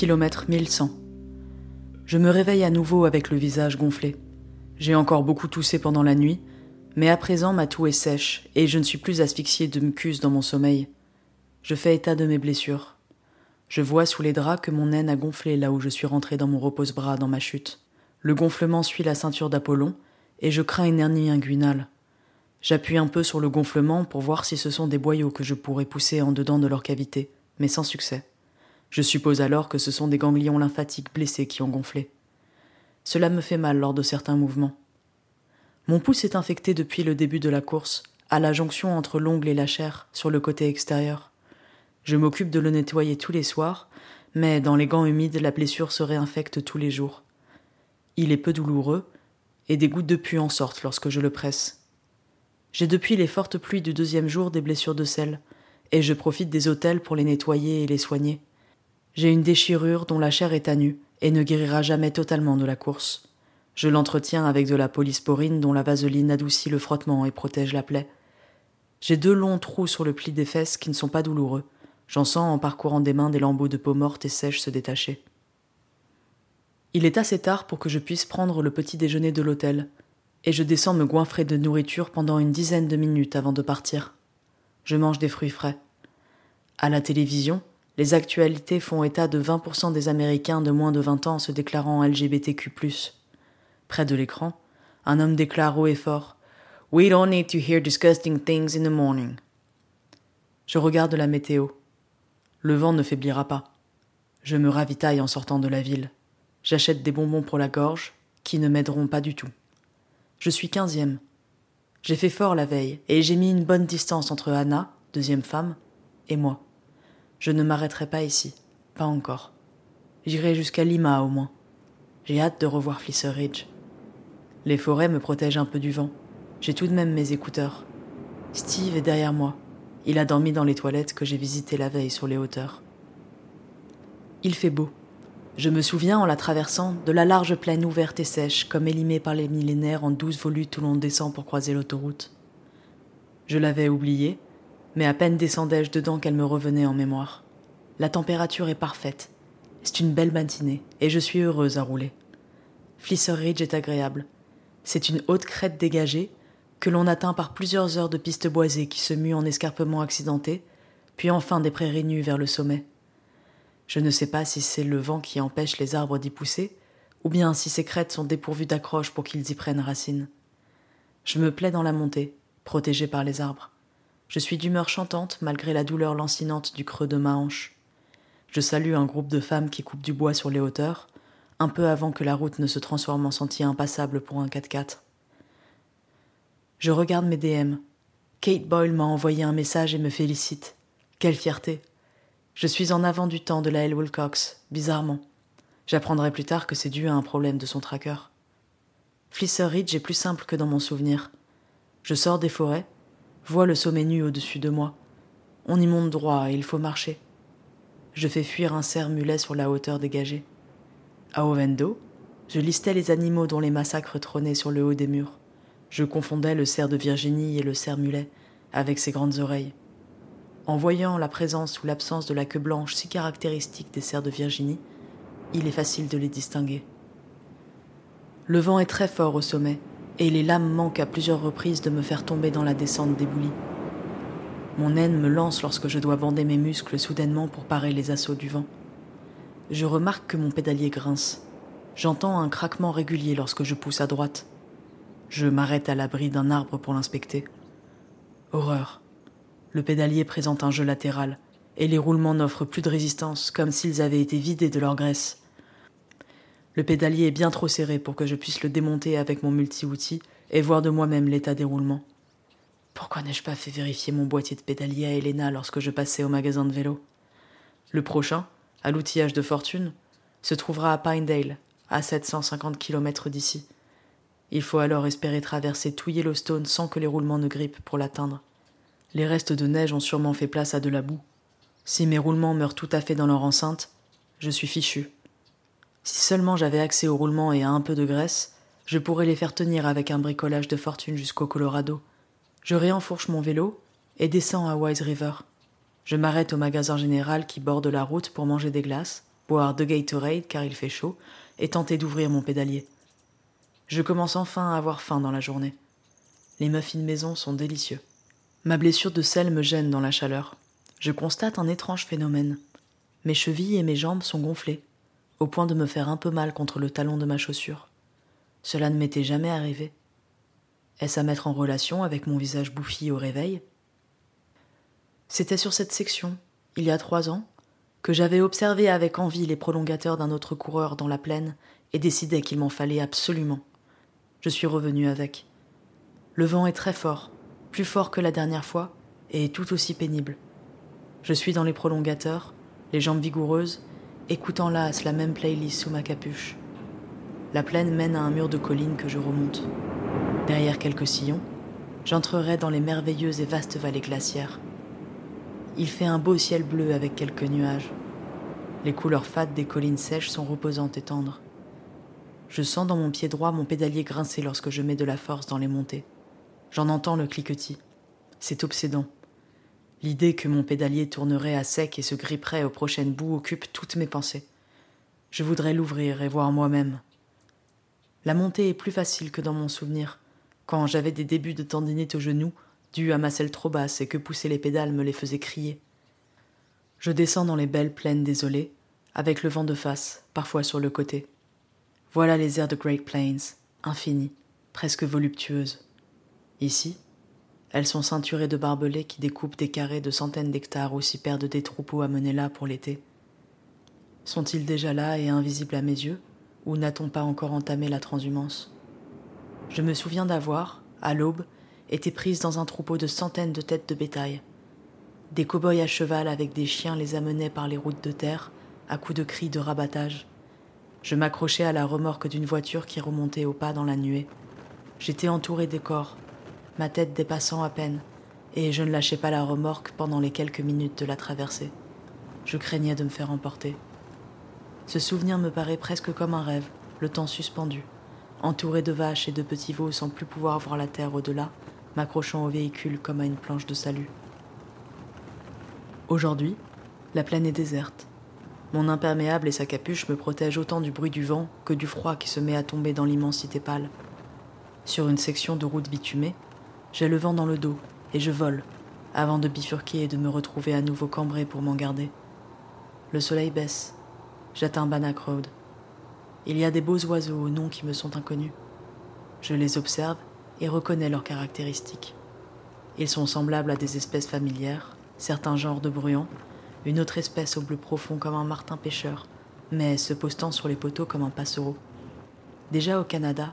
Kilomètre 1100. Je me réveille à nouveau avec le visage gonflé. J'ai encore beaucoup toussé pendant la nuit, mais à présent ma toux est sèche et je ne suis plus asphyxié de mucus dans mon sommeil. Je fais état de mes blessures. Je vois sous les draps que mon aine a gonflé là où je suis rentré dans mon repose-bras dans ma chute. Le gonflement suit la ceinture d'Apollon et je crains une hernie inguinale. J'appuie un peu sur le gonflement pour voir si ce sont des boyaux que je pourrais pousser en dedans de leur cavité, mais sans succès. Je suppose alors que ce sont des ganglions lymphatiques blessés qui ont gonflé. Cela me fait mal lors de certains mouvements. Mon pouce est infecté depuis le début de la course, à la jonction entre l'ongle et la chair, sur le côté extérieur. Je m'occupe de le nettoyer tous les soirs, mais dans les gants humides, la blessure se réinfecte tous les jours. Il est peu douloureux, et des gouttes de pu en sortent lorsque je le presse. J'ai depuis les fortes pluies du deuxième jour des blessures de sel, et je profite des hôtels pour les nettoyer et les soigner. J'ai une déchirure dont la chair est à nu et ne guérira jamais totalement de la course. Je l'entretiens avec de la polysporine dont la vaseline adoucit le frottement et protège la plaie. J'ai deux longs trous sur le pli des fesses qui ne sont pas douloureux. J'en sens en parcourant des mains des lambeaux de peau morte et sèche se détacher. Il est assez tard pour que je puisse prendre le petit déjeuner de l'hôtel, et je descends me goinfrer de nourriture pendant une dizaine de minutes avant de partir. Je mange des fruits frais. À la télévision, les actualités font état de 20% des Américains de moins de 20 ans se déclarant LGBTQ. Près de l'écran, un homme déclare haut et fort We don't need to hear disgusting things in the morning. Je regarde la météo. Le vent ne faiblira pas. Je me ravitaille en sortant de la ville. J'achète des bonbons pour la gorge, qui ne m'aideront pas du tout. Je suis quinzième. J'ai fait fort la veille, et j'ai mis une bonne distance entre Anna, deuxième femme, et moi. Je ne m'arrêterai pas ici, pas encore. J'irai jusqu'à Lima au moins. J'ai hâte de revoir Flisser Ridge. Les forêts me protègent un peu du vent. J'ai tout de même mes écouteurs. Steve est derrière moi. Il a dormi dans les toilettes que j'ai visitées la veille sur les hauteurs. Il fait beau. Je me souviens, en la traversant, de la large plaine ouverte et sèche, comme élimée par les millénaires en douze volutes où l'on descend pour croiser l'autoroute. Je l'avais oubliée, mais à peine descendais-je dedans qu'elle me revenait en mémoire. La température est parfaite. C'est une belle matinée, et je suis heureuse à rouler. Flisser Ridge est agréable. C'est une haute crête dégagée, que l'on atteint par plusieurs heures de pistes boisées qui se muent en escarpements accidentés, puis enfin des prairies nues vers le sommet. Je ne sais pas si c'est le vent qui empêche les arbres d'y pousser, ou bien si ces crêtes sont dépourvues d'accroches pour qu'ils y prennent racine. Je me plais dans la montée, protégée par les arbres. Je suis d'humeur chantante malgré la douleur lancinante du creux de ma hanche. Je salue un groupe de femmes qui coupent du bois sur les hauteurs, un peu avant que la route ne se transforme en sentier impassable pour un 4x4. Je regarde mes DM. Kate Boyle m'a envoyé un message et me félicite. Quelle fierté! Je suis en avant du temps de la L. Wilcox, bizarrement. J'apprendrai plus tard que c'est dû à un problème de son tracker. Flisser Ridge est plus simple que dans mon souvenir. Je sors des forêts, vois le sommet nu au-dessus de moi. On y monte droit et il faut marcher. Je fais fuir un cerf mulet sur la hauteur dégagée. À Ovendo, je listais les animaux dont les massacres trônaient sur le haut des murs. Je confondais le cerf de Virginie et le cerf mulet, avec ses grandes oreilles. En voyant la présence ou l'absence de la queue blanche si caractéristique des cerfs de Virginie, il est facile de les distinguer. Le vent est très fort au sommet, et les lames manquent à plusieurs reprises de me faire tomber dans la descente d'éboulis. Mon haine me lance lorsque je dois bander mes muscles soudainement pour parer les assauts du vent. Je remarque que mon pédalier grince. J'entends un craquement régulier lorsque je pousse à droite. Je m'arrête à l'abri d'un arbre pour l'inspecter. Horreur. Le pédalier présente un jeu latéral, et les roulements n'offrent plus de résistance, comme s'ils avaient été vidés de leur graisse. Le pédalier est bien trop serré pour que je puisse le démonter avec mon multi-outil et voir de moi-même l'état des roulements. Pourquoi n'ai-je pas fait vérifier mon boîtier de pédalier à Elena lorsque je passais au magasin de vélo? Le prochain, à l'outillage de fortune, se trouvera à Pinedale, à 750 km d'ici. Il faut alors espérer traverser tout Yellowstone sans que les roulements ne grippent pour l'atteindre. Les restes de neige ont sûrement fait place à de la boue. Si mes roulements meurent tout à fait dans leur enceinte, je suis fichu. Si seulement j'avais accès aux roulements et à un peu de graisse, je pourrais les faire tenir avec un bricolage de fortune jusqu'au Colorado. Je réenfourche mon vélo et descends à Wise River. Je m'arrête au magasin général qui borde la route pour manger des glaces, boire de Gatorade car il fait chaud, et tenter d'ouvrir mon pédalier. Je commence enfin à avoir faim dans la journée. Les muffins maison sont délicieux. Ma blessure de sel me gêne dans la chaleur. Je constate un étrange phénomène. Mes chevilles et mes jambes sont gonflées, au point de me faire un peu mal contre le talon de ma chaussure. Cela ne m'était jamais arrivé. Est-ce à mettre en relation avec mon visage bouffi au réveil? C'était sur cette section, il y a trois ans, que j'avais observé avec envie les prolongateurs d'un autre coureur dans la plaine et décidé qu'il m'en fallait absolument je suis revenu avec. Le vent est très fort, plus fort que la dernière fois, et tout aussi pénible. Je suis dans les prolongateurs, les jambes vigoureuses, écoutant là la même playlist sous ma capuche. La plaine mène à un mur de collines que je remonte. Derrière quelques sillons, j'entrerai dans les merveilleuses et vastes vallées glaciaires. Il fait un beau ciel bleu avec quelques nuages. Les couleurs fades des collines sèches sont reposantes et tendres. Je sens dans mon pied droit mon pédalier grincer lorsque je mets de la force dans les montées. J'en entends le cliquetis. C'est obsédant. L'idée que mon pédalier tournerait à sec et se gripperait aux prochaines boues occupe toutes mes pensées. Je voudrais l'ouvrir et voir moi-même. La montée est plus facile que dans mon souvenir, quand j'avais des débuts de tendinite au genou, dus à ma selle trop basse et que pousser les pédales me les faisait crier. Je descends dans les belles plaines désolées, avec le vent de face, parfois sur le côté. Voilà les airs de Great Plains, infinies, presque voluptueuses. Ici, elles sont ceinturées de barbelés qui découpent des carrés de centaines d'hectares où s'y perdent des troupeaux amenés là pour l'été. Sont-ils déjà là et invisibles à mes yeux, ou n'a-t-on pas encore entamé la transhumance? Je me souviens d'avoir, à l'aube, été prise dans un troupeau de centaines de têtes de bétail. Des cow-boys à cheval avec des chiens les amenaient par les routes de terre, à coups de cris de rabattage. Je m'accrochais à la remorque d'une voiture qui remontait au pas dans la nuée. J'étais entouré des corps, ma tête dépassant à peine, et je ne lâchais pas la remorque pendant les quelques minutes de la traversée. Je craignais de me faire emporter. Ce souvenir me paraît presque comme un rêve, le temps suspendu, entouré de vaches et de petits veaux sans plus pouvoir voir la terre au-delà, m'accrochant au véhicule comme à une planche de salut. Aujourd'hui, la plaine est déserte. Mon imperméable et sa capuche me protègent autant du bruit du vent que du froid qui se met à tomber dans l'immensité pâle. Sur une section de route bitumée, j'ai le vent dans le dos et je vole, avant de bifurquer et de me retrouver à nouveau cambré pour m'en garder. Le soleil baisse. J'atteins Bannock Road. Il y a des beaux oiseaux aux noms qui me sont inconnus. Je les observe et reconnais leurs caractéristiques. Ils sont semblables à des espèces familières, certains genres de bruants, une autre espèce au bleu profond comme un martin pêcheur, mais se postant sur les poteaux comme un passereau. Déjà au Canada,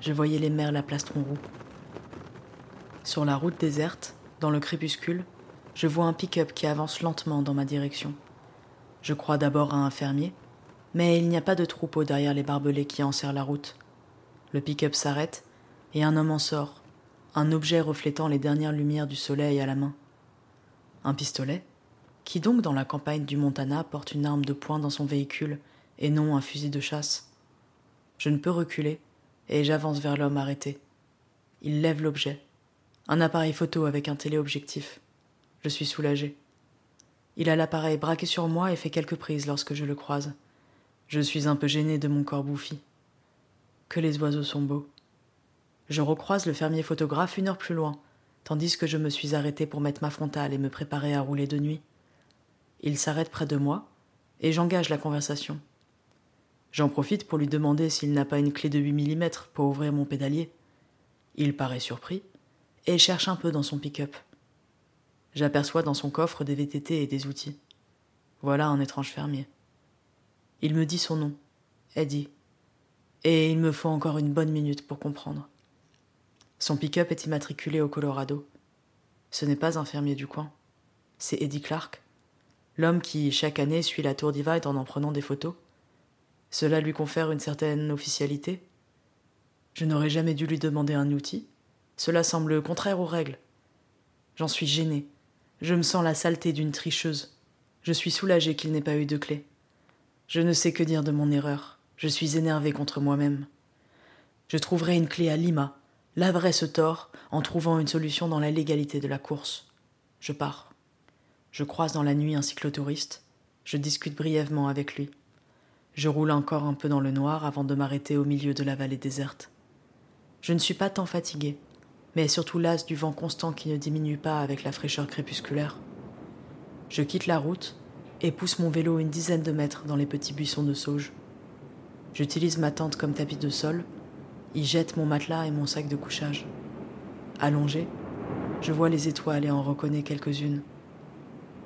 je voyais les merles à plastron roux. Sur la route déserte, dans le crépuscule, je vois un pick-up qui avance lentement dans ma direction. Je crois d'abord à un fermier, mais il n'y a pas de troupeau derrière les barbelés qui enserrent la route. Le pick-up s'arrête et un homme en sort, un objet reflétant les dernières lumières du soleil à la main. Un pistolet qui donc dans la campagne du Montana porte une arme de poing dans son véhicule et non un fusil de chasse Je ne peux reculer et j'avance vers l'homme arrêté. Il lève l'objet. Un appareil photo avec un téléobjectif. Je suis soulagé. Il a l'appareil braqué sur moi et fait quelques prises lorsque je le croise. Je suis un peu gêné de mon corps bouffi. Que les oiseaux sont beaux. Je recroise le fermier photographe une heure plus loin, tandis que je me suis arrêté pour mettre ma frontale et me préparer à rouler de nuit. Il s'arrête près de moi, et j'engage la conversation. J'en profite pour lui demander s'il n'a pas une clé de 8 mm pour ouvrir mon pédalier. Il paraît surpris, et cherche un peu dans son pick-up. J'aperçois dans son coffre des VTT et des outils. Voilà un étrange fermier. Il me dit son nom, Eddie, et il me faut encore une bonne minute pour comprendre. Son pick-up est immatriculé au Colorado. Ce n'est pas un fermier du coin, c'est Eddie Clark, l'homme qui, chaque année, suit la tour Divide en en prenant des photos. Cela lui confère une certaine officialité. Je n'aurais jamais dû lui demander un outil. Cela semble contraire aux règles. J'en suis gêné. Je me sens la saleté d'une tricheuse. Je suis soulagé qu'il n'ait pas eu de clé. Je ne sais que dire de mon erreur. Je suis énervé contre moi-même. Je trouverai une clé à Lima, laverai ce tort en trouvant une solution dans la légalité de la course. Je pars. Je croise dans la nuit un cyclotouriste. Je discute brièvement avec lui. Je roule encore un peu dans le noir avant de m'arrêter au milieu de la vallée déserte. Je ne suis pas tant fatigué, mais surtout las du vent constant qui ne diminue pas avec la fraîcheur crépusculaire. Je quitte la route et pousse mon vélo une dizaine de mètres dans les petits buissons de sauge. J'utilise ma tente comme tapis de sol, y jette mon matelas et mon sac de couchage. Allongé, je vois les étoiles et en reconnais quelques-unes.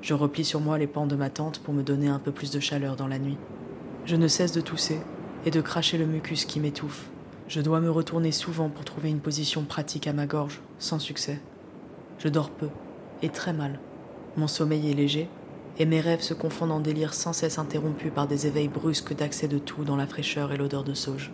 Je replie sur moi les pans de ma tente pour me donner un peu plus de chaleur dans la nuit. Je ne cesse de tousser et de cracher le mucus qui m'étouffe. Je dois me retourner souvent pour trouver une position pratique à ma gorge, sans succès. Je dors peu, et très mal. Mon sommeil est léger, et mes rêves se confondent en délires sans cesse interrompus par des éveils brusques d'accès de tout dans la fraîcheur et l'odeur de sauge.